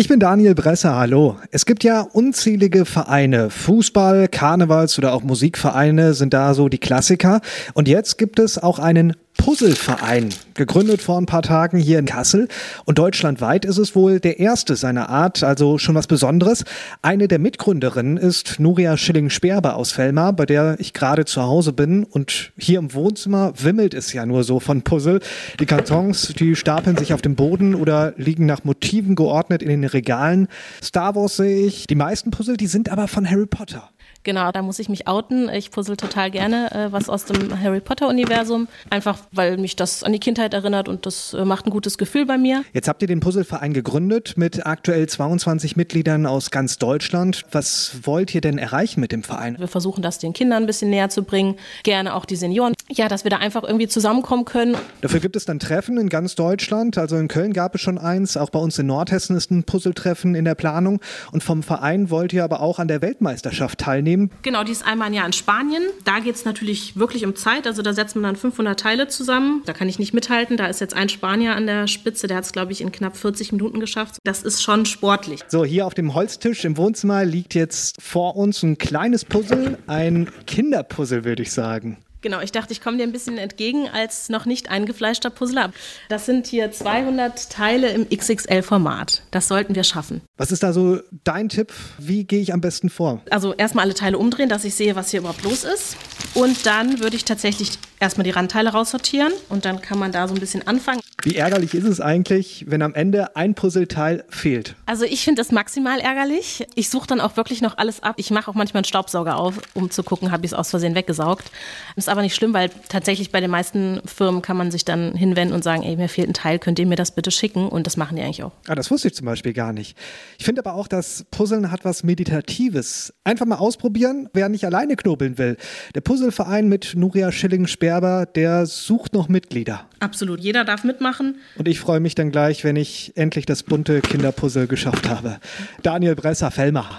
Ich bin Daniel Bresser, hallo. Es gibt ja unzählige Vereine. Fußball, Karnevals oder auch Musikvereine sind da so die Klassiker. Und jetzt gibt es auch einen Puzzleverein, gegründet vor ein paar Tagen hier in Kassel. Und deutschlandweit ist es wohl der erste seiner Art, also schon was Besonderes. Eine der Mitgründerinnen ist Nuria Schilling-Sperber aus Fellmar, bei der ich gerade zu Hause bin. Und hier im Wohnzimmer wimmelt es ja nur so von Puzzle. Die Kartons, die stapeln sich auf dem Boden oder liegen nach Motiven geordnet in den Regalen. Star Wars sehe ich. Die meisten Puzzle, die sind aber von Harry Potter. Genau, da muss ich mich outen. Ich puzzle total gerne äh, was aus dem Harry Potter-Universum. Einfach, weil mich das an die Kindheit erinnert und das äh, macht ein gutes Gefühl bei mir. Jetzt habt ihr den Puzzleverein gegründet mit aktuell 22 Mitgliedern aus ganz Deutschland. Was wollt ihr denn erreichen mit dem Verein? Wir versuchen das den Kindern ein bisschen näher zu bringen, gerne auch die Senioren. Ja, dass wir da einfach irgendwie zusammenkommen können. Dafür gibt es dann Treffen in ganz Deutschland. Also in Köln gab es schon eins, auch bei uns in Nordhessen ist ein Puzzletreffen in der Planung. Und vom Verein wollt ihr aber auch an der Weltmeisterschaft teilnehmen teilnehmen? Genau, die ist einmal im Jahr in Spanien. Da geht es natürlich wirklich um Zeit. Also da setzt man dann 500 Teile zusammen. Da kann ich nicht mithalten. Da ist jetzt ein Spanier an der Spitze. Der hat es, glaube ich, in knapp 40 Minuten geschafft. Das ist schon sportlich. So, hier auf dem Holztisch im Wohnzimmer liegt jetzt vor uns ein kleines Puzzle. Ein Kinderpuzzle, würde ich sagen. Genau, ich dachte, ich komme dir ein bisschen entgegen als noch nicht eingefleischter Puzzler. Das sind hier 200 Teile im XXL-Format. Das sollten wir schaffen. Was ist da so dein Tipp? Wie gehe ich am besten vor? Also erstmal alle Teile umdrehen, dass ich sehe, was hier überhaupt los ist. Und dann würde ich tatsächlich erstmal die Randteile raussortieren und dann kann man da so ein bisschen anfangen. Wie ärgerlich ist es eigentlich, wenn am Ende ein Puzzleteil fehlt? Also ich finde das maximal ärgerlich. Ich suche dann auch wirklich noch alles ab. Ich mache auch manchmal einen Staubsauger auf, um zu gucken, habe ich es aus Versehen weggesaugt. Ist aber nicht schlimm, weil tatsächlich bei den meisten Firmen kann man sich dann hinwenden und sagen, ey, mir fehlt ein Teil, könnt ihr mir das bitte schicken? Und das machen die eigentlich auch. Ah, das wusste ich zum Beispiel gar nicht. Ich finde aber auch, dass Puzzeln hat was Meditatives. Einfach mal ausprobieren, wer nicht alleine knobeln will. Der Puzzleverein mit Nuria Schilling-Sperber, der sucht noch Mitglieder. Absolut, jeder darf mitmachen. Und ich freue mich dann gleich, wenn ich endlich das bunte Kinderpuzzle geschafft habe. Daniel Bresser, Fellmer.